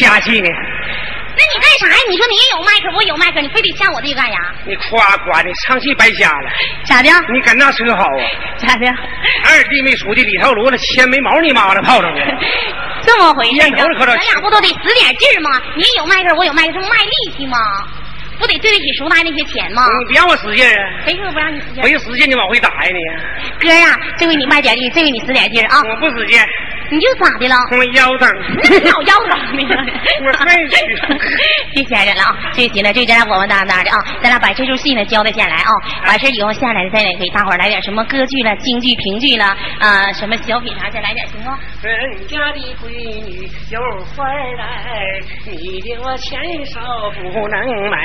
掐戏呢？那你干啥呀？你说你也有麦克，我有麦克，你非得掐我这个干啥？你夸夸的，唱戏白瞎了。咋的？你跟那车好啊？咋的？二弟没出去，李少罗了钱没毛你妈的泡上了。这么回事？咱俩不都得使点劲吗？你有麦克，我有麦克，这不卖力气吗？不得对得起赎来那些钱吗？你别让我使劲啊！谁说不让你使劲？我一使劲，你往回打呀你。哥呀，这回你卖点力，这回你使点劲啊！我不使劲。你就咋的了？我腰疼。老腰疼呢？我还去。别闲着了啊！这行了，这咱俩稳稳当当的啊！咱俩把这出戏呢交代下来啊！完事以后下来再给大伙来点什么歌剧了、京剧、评剧了啊，什么小品啥再来点行吗？人家的闺女有花来，你的我钱少不能买。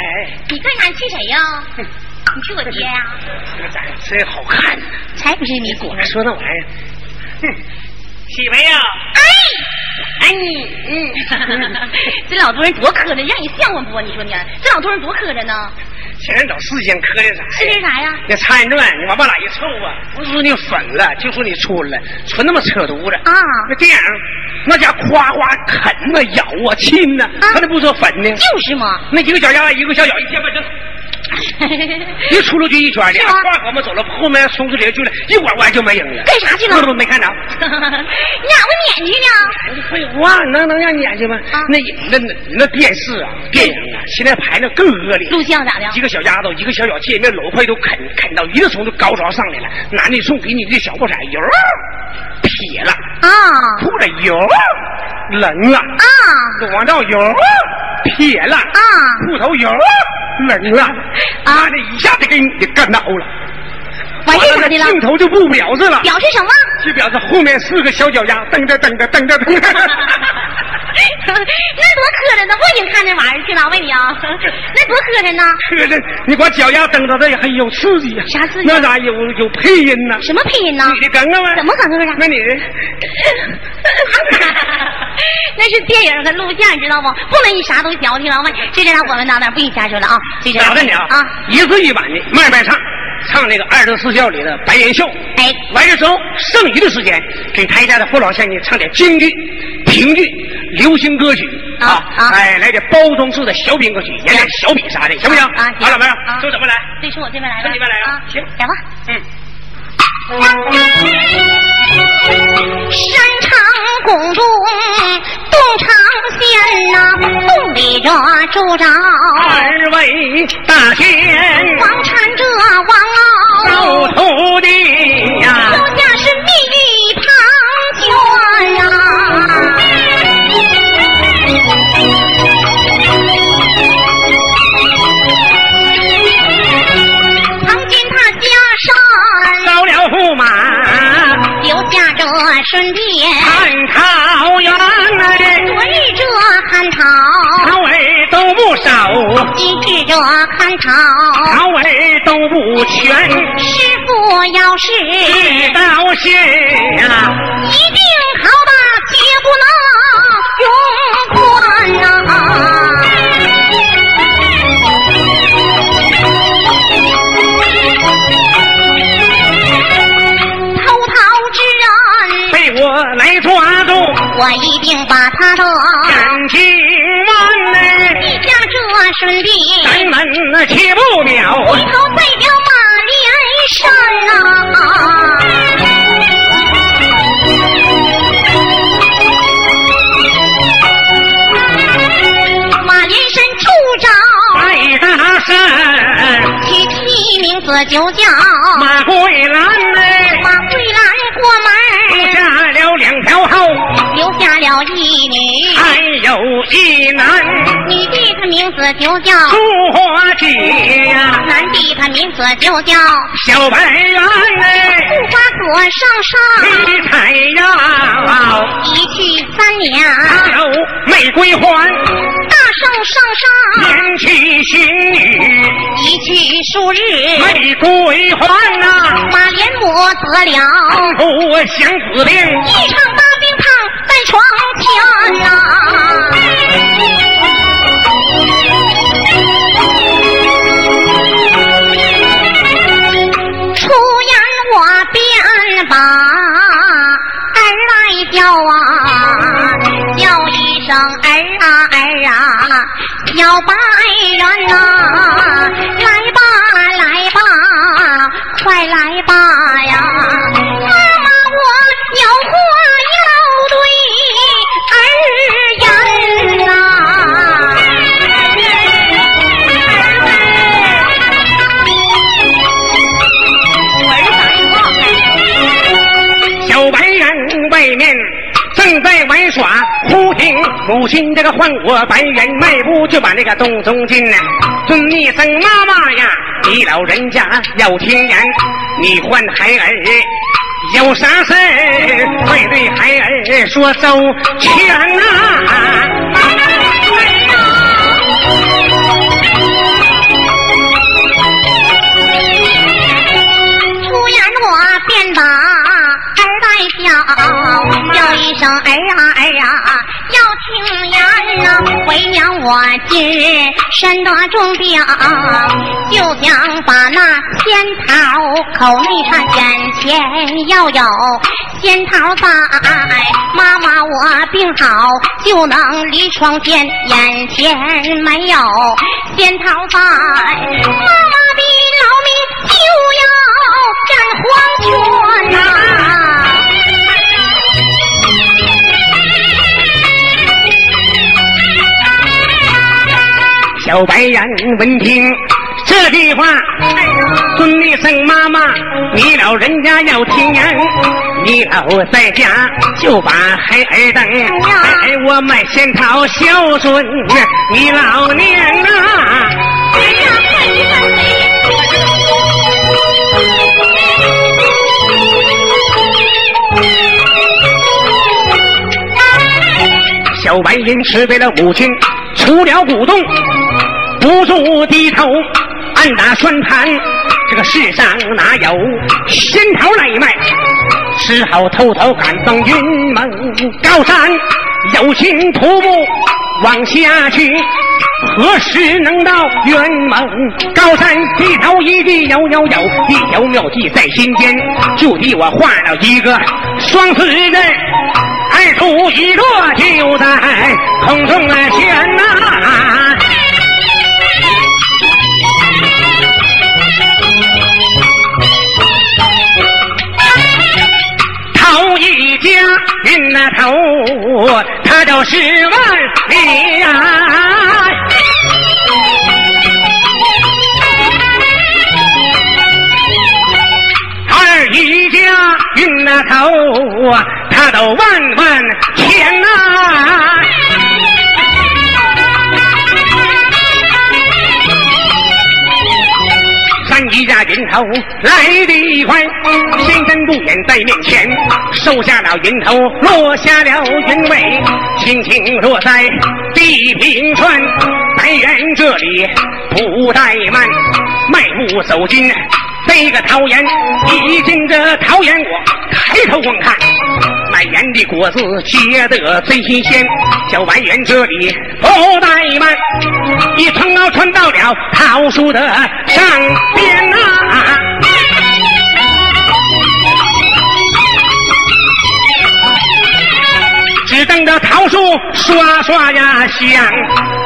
你干啥？你气谁呀？你气我爹呀？这咋真好看？才不是你果说那玩意儿。哼。起飞呀！哎，哎你，嗯，这老多人多磕碜，让你像话不？你说你，这老多人多磕碜呢。前人找事情磕碜啥？磕碜啥呀？那参传，你往往哪一凑啊？不是说你粉了，就说你春了，纯他妈扯犊子啊！那电影，那家夸夸啃呐、咬啊、亲呐，他那不说粉呢？就是嘛。那一个小丫，一个小脚，一天半整。一出溜就一圈的，俩挂我们走了，后面松树林就了，一拐弯就没影了。干啥去了？我没看着。你咋不撵去呢？废话，能能让撵去吗？那那那那电视啊，电影啊，现在拍的更恶劣。录像咋的？一个小丫头，一个小小见面，老快都啃啃到一个从这高潮上来了。男的送给你的小破伞，油撇了啊，裤子油冷了啊，往到油撇了啊，裤头油。冷了，啊！的一下子给你给干倒了，完事咋的了？镜头就不表示了，表示什么？就表示后面四个小脚丫蹬着蹬着蹬着蹬着。那多磕碜呢！不行，看那玩意儿去了，我问你啊，那多磕碜呢？磕碜！你光脚丫蹬着，这还有刺激呀？啥刺激？那咋有有配音呢？什么配音呢？你的梗啊？怎么梗啊？那你的？那是电影和录像，知道不？不能你啥都矫情了。问，这这俩稳稳当当，不给你瞎说了啊！这这打断你啊！啊，一字一板的慢慢唱，唱那个二十四孝里的白猿秀。哎，完了之后，剩余的时间给台下的父老乡亲唱点京剧、评剧、流行歌曲啊！哎，来点包装式的小品歌曲，演点小品啥的，行不行？啊，好，老妹儿，都怎么来？对，从我这边来从，这边来啊，行，来吧。嗯。山长拱中洞长仙呐，洞里着住着二位大仙，王禅这王老徒弟呀，留下这顺便，看桃园哎，昨日这汉朝，桃儿都不少，今日这汉朝。桃儿都不全，师傅要是知道是啊，一定好吧，绝他说感情完哎，一家这顺利，咱们切不了。回头再表马连山呐、马连山白大名字就叫马桂兰哎，马桂兰过门。留下了两条后，留下了一女，还有一男，女的她名字就叫朱花姐呀，男的他名字就叫小白猿哎，护花所上上，李彩瑶，一去三年，还有玫瑰花，大圣上上，连娶新女，一去数日，玫瑰花呐，马连母得了不相思病，一场要拜人哪？耍，忽听母亲这个唤我白猿，迈步就把那个洞中进呢，尊一声妈妈呀，你老人家要听言，你唤孩儿有啥事儿，快对孩儿说周全啊！叫，一声儿啊儿啊，要听言呐、为娘我今日身得重病，就想把那仙桃口内插，眼前要有仙桃在，妈妈我病好就能离床前，眼前没有仙桃在，妈妈的老命就要占黄泉小白杨闻听这句话，尊一声妈妈，你老人家要听言，你老在家就把孩儿等，孩儿我买仙桃孝顺你老娘啊。哎呀，快去看谁！小白银吃为了母亲出了古洞，不住低头暗打算盘。这个世上哪有仙桃来卖？只好偷偷赶上云蒙高山，有心徒步往下去。何时能到云蒙高山？一头一地有有有，一条妙计在心间，就替我画了一个双四人。二出一落就在空中来悬呐、头一家运那头他就十万里二一家运那头啊他都万万千啊来得快，仙真不远在面前，收下了云头，落下了云尾，轻轻落在地平川。白人这里不怠慢，迈步走进这个桃园，一进这桃园，我抬头观看。满园的果子结得最新鲜，小白园这里不怠慢，一穿高穿到了桃树的上边啊，只等着桃树刷刷呀响。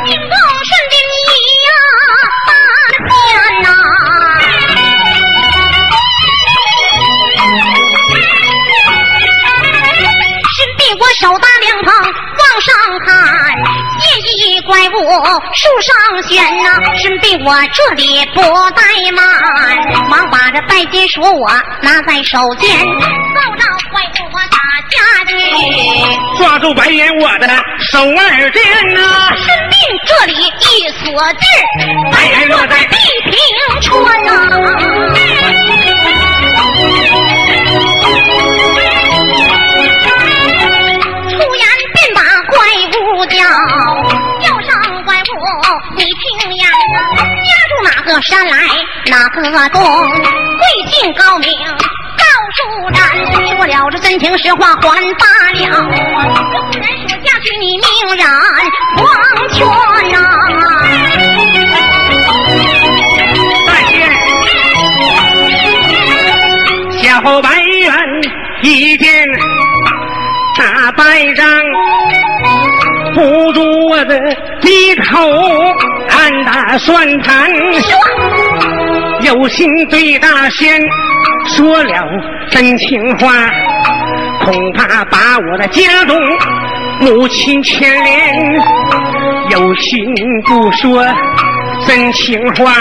手搭凉棚往上看，见一怪物树上悬呐，身背我这里不怠慢，忙把这拜金说我拿在手间，遭着怪物我打下去，抓住白眼我的手二剑呐，身边这里一锁劲，白眼落在地平川呐。个山来哪个洞，贵姓高明告主斩，说了这真情实话还罢了，不然说下去你命染黄泉呐。小白猿一见大败仗。不住我的低头，暗打算盘，有心对大仙说了真情话，恐怕把我的家中母亲牵连。有心不说真情话，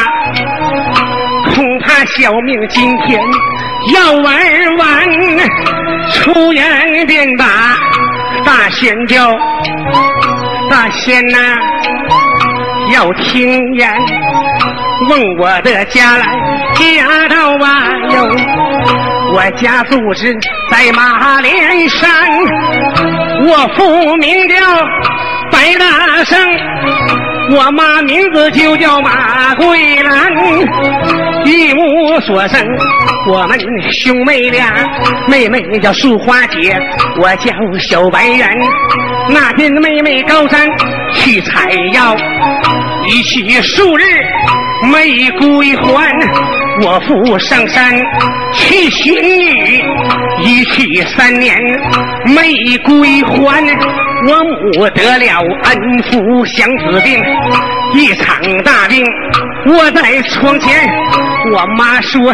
恐怕小命今天要玩完，出言便把大仙叫。大仙呐，要听言，问我的家来，家道啊哟，我家住址在马连山，我父名叫白大生，我妈名字就叫马桂兰，一母所生，我们兄妹俩，妹妹叫素花姐，我叫小白人。那天妹妹高山去采药，一去数日没归还。我父上山去寻女，一去三年没归还。我母得了恩福祥子病，一场大病卧在床前。我妈说。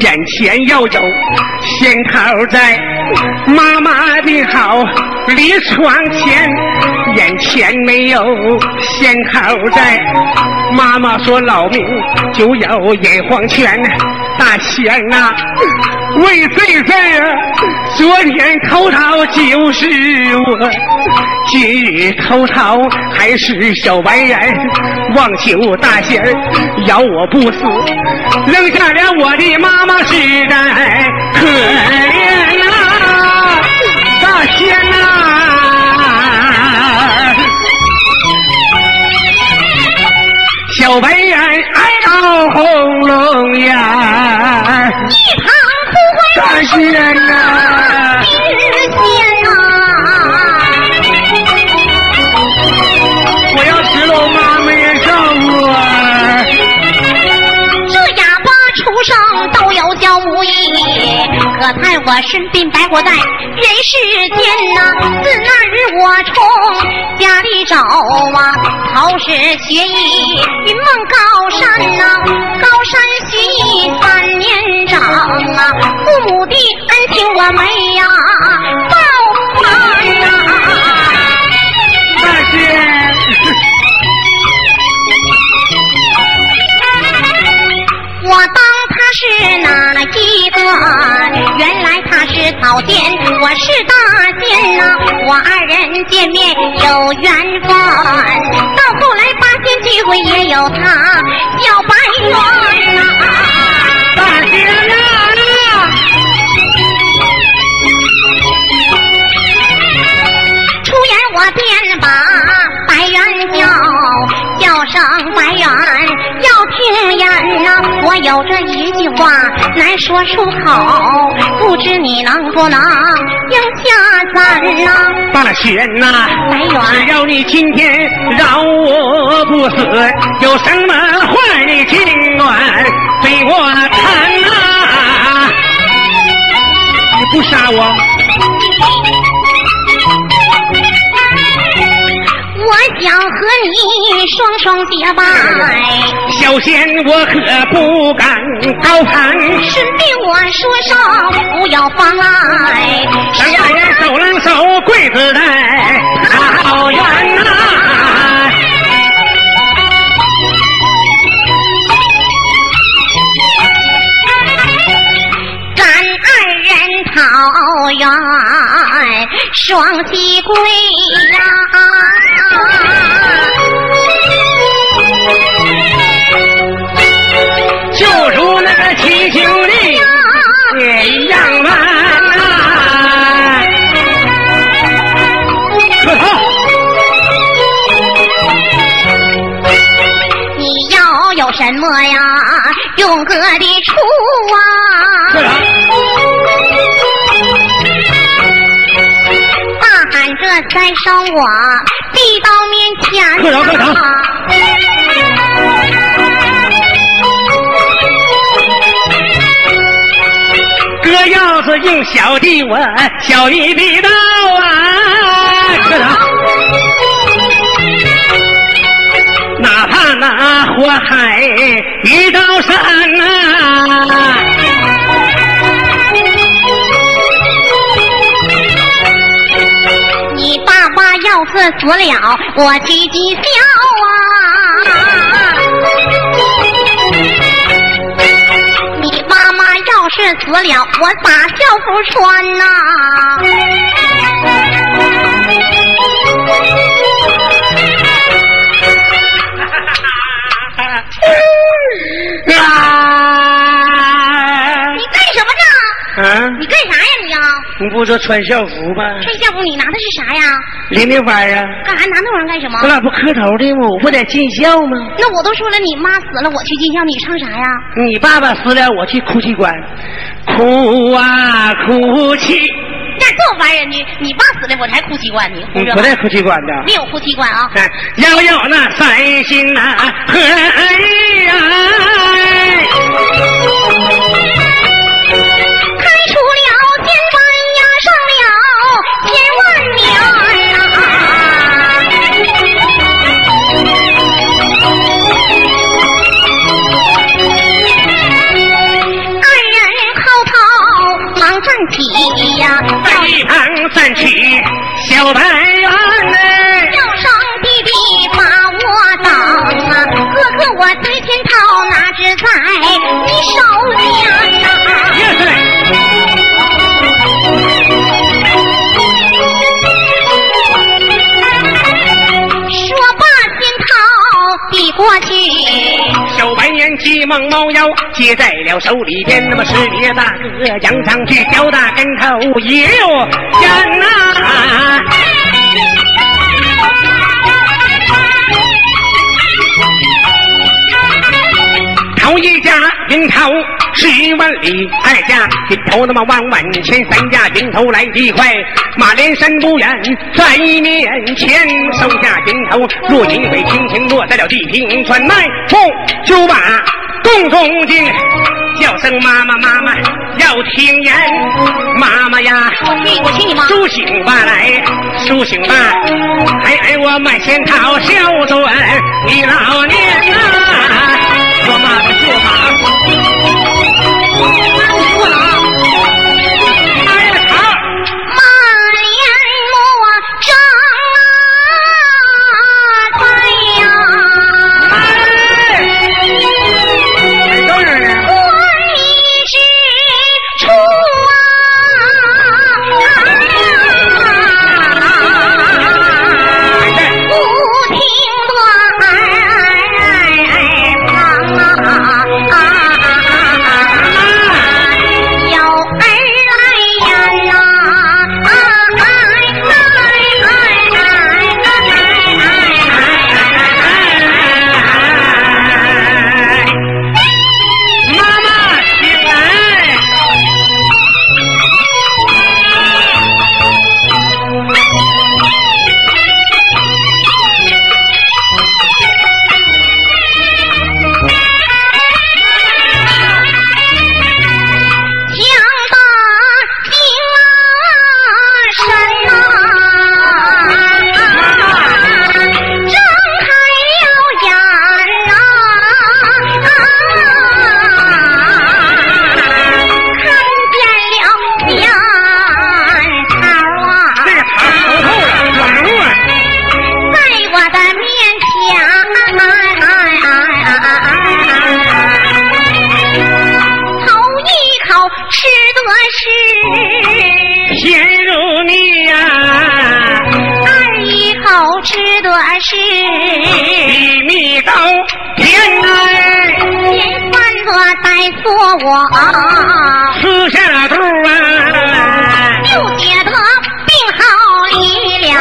眼前要有仙桃在，妈妈的好离床前。眼前没有仙桃在，妈妈说老命就要眼黄泉。大仙呐，为罪在啊！昨天偷桃就是我，今日偷桃还是小白人。望求大仙饶我不死，扔下了我的妈妈实在可怜小白人挨到红龙眼，一旁不大仙呐，可叹我身病白活在人世间呐。自那日我从家里走啊好使学艺云梦高山呐。高山学艺三年长啊父母的恩情我没呀报完呐。大是我当他是哪一个他是草仙，我是大仙呐，我二人见面有缘分，到后来八仙聚会也有他小白猿呐。大仙啊！出言我便把白猿叫，叫声白猿要听言呐。我有这一句话难说出口，不知你能不能应下咱呐？大仙呐，只要你今天饶我不死，有什么话你尽管对我谈呐、你不杀我，想和你双双结拜，小仙我可不敢高攀。顺便我说声不要妨碍。两个人手拉手跪子在好缘呐、咱二人桃园双喜归呀、就如那个七兄弟一样完呐、可好？你要有什么呀？勇哥的处可啊！好？大喊这三声我递到面前啊！哥要是用小弟我，小弟必到啊！可好？哪怕那火海一道山呐、是死了，我唧唧笑啊！你妈妈要是死了，我咋校服穿呐、啊！你不说穿校服吗？穿校服你拿的是啥呀？淋淋花啊！干啥拿那玩意儿干什么我？俩不磕头的吗？我不得尽孝吗？那我都说了，你妈死了，我去尽孝，你唱啥呀？你爸爸死了，我去哭泣关，哭啊哭泣。干这玩意儿，你你爸死了，我才哭泣关呢，胡说你不。在哭泣关的。没有哭泣关啊！哎要有那三心呐合一啊！站起小白白猿急忙猫腰接在了手里边，那么师爷大哥扬上去，脚大跟头一溜烟呐、头。一家云头十万里，二家云头那么万万千，三家云头来得快，马连山不远在面前，收下云头，若因为轻轻落在了地平川，迈步就把宫中进。叫声妈妈妈妈要听言，妈妈呀，我你妈！苏醒吧来，苏醒吧，孩儿我满仙桃孝顺你老年呐、说妈妈说妈，错了啊！哎吃的是咸肉面二一口吃的是米糕甜儿连饭都带做我。吃下肚啊。就觉得病好离了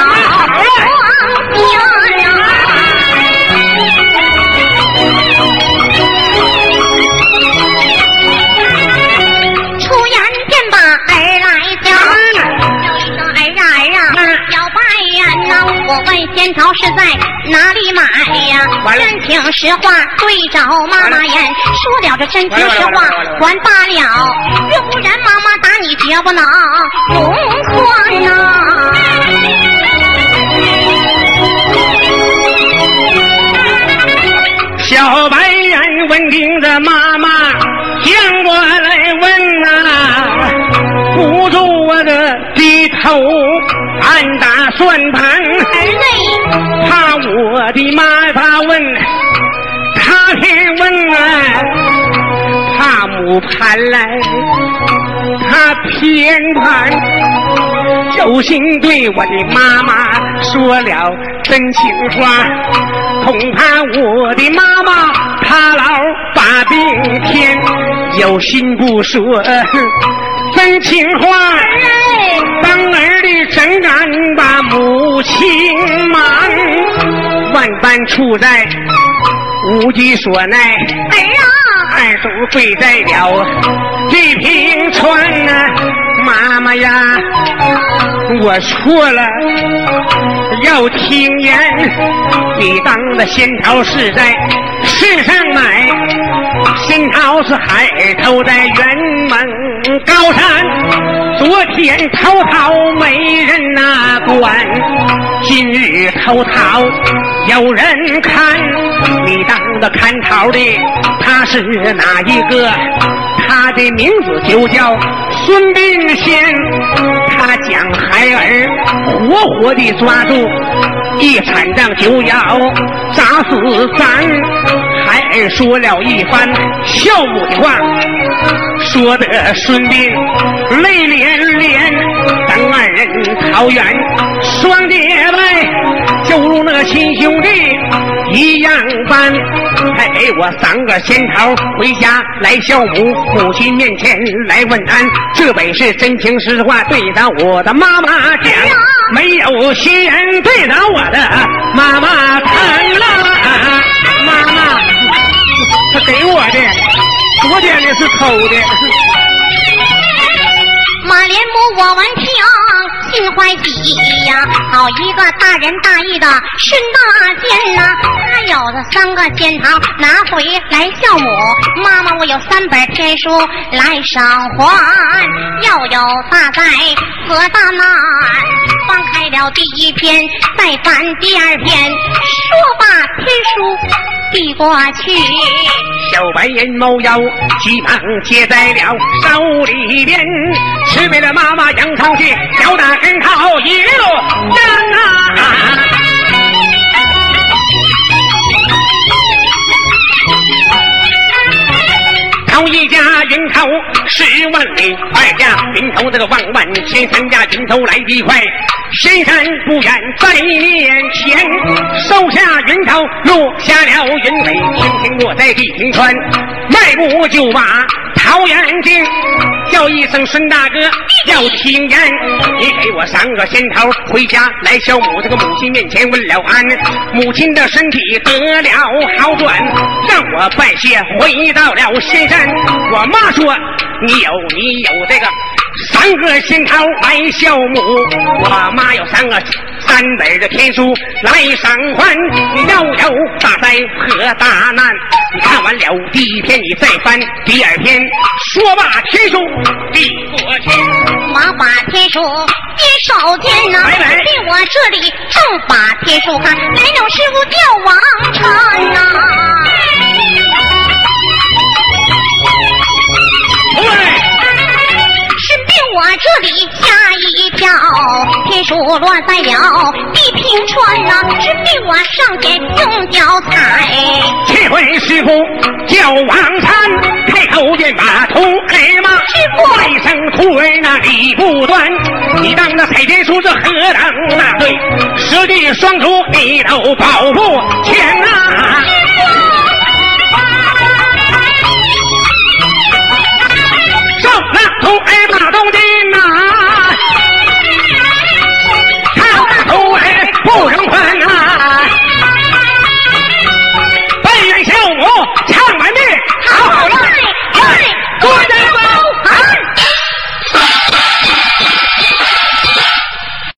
我问仙桃是在哪里买呀？真情实话对着妈妈言，说了这真情实话还罢了，若不然妈妈打你绝不能容换呐。小白眼闻听着妈妈向我来问呐、捂住我的低头暗打算盘。儿嘞，怕我的妈他问，他偏问啊，怕母盘来，他偏盘，有心对我的妈妈说了真情话，恐怕我的妈妈她老把病添，有心不说真情话。当儿的怎敢把母亲瞒？万般处在无计所奈，儿啊，二叔跪在了地平川呐、妈妈呀，我错了，要听言。你当的仙桃是在世上买，仙桃是海偷在辕门高山。昨天偷桃没人呐管，今日偷桃有人看。你当的看桃的他是哪一个？他的名字就叫孙膑仙，他将孩儿活活的抓住，一铲杖就要砸死咱。孩儿说了一番孝母的话，说得孙膑泪连连，咱二人桃园双结拜，就如那亲兄弟一样般。还给我三个仙桃回家来孝母，母亲面前来问安，这本是真情实话对着我的妈妈讲，没有心人对着我的妈妈谈了。妈妈，他给我的，昨天的是偷的。马连母，我闻听心欢喜呀，好一个大仁大义的孙大仙呐！他有了三个仙桃拿回来孝母，妈妈我有三本天书来赏还，要有大灾和大难。翻开了第一篇，再翻第二篇，说罢天书递过去。小白眼猫腰急忙接在了手里边，吃给了妈妈杨桃蟹，脚打跟头一路扔啊！头一家云头十万里，二家云头这个万万千，三家云头来得快。仙山不远在面前，收下云头，落下了云尾，轻轻落在地平川，迈步就把桃园进。叫一声孙大哥，要听言，你给我三个仙桃回家来孝母这个母亲面前问了安，母亲的身体得了好转，让我拜谢回到了仙山。我妈说你有你有这个三个仙桃来孝母，我妈有三个三本的天书来赏还，你要有大灾和大难。你看完了第一篇，你再翻第二篇，说罢天书递过去。我把天书接手间呐，来来我这里正把天书看，来了师傅叫王数落在了地平川呐、只比我上天用脚踩。这回师傅叫王三开口便把头儿骂，师傅一声徒儿那理不端，你当那彩天叔是何等大罪？师弟双足你都保护全呐、啊。徒儿把东京拿、不能喷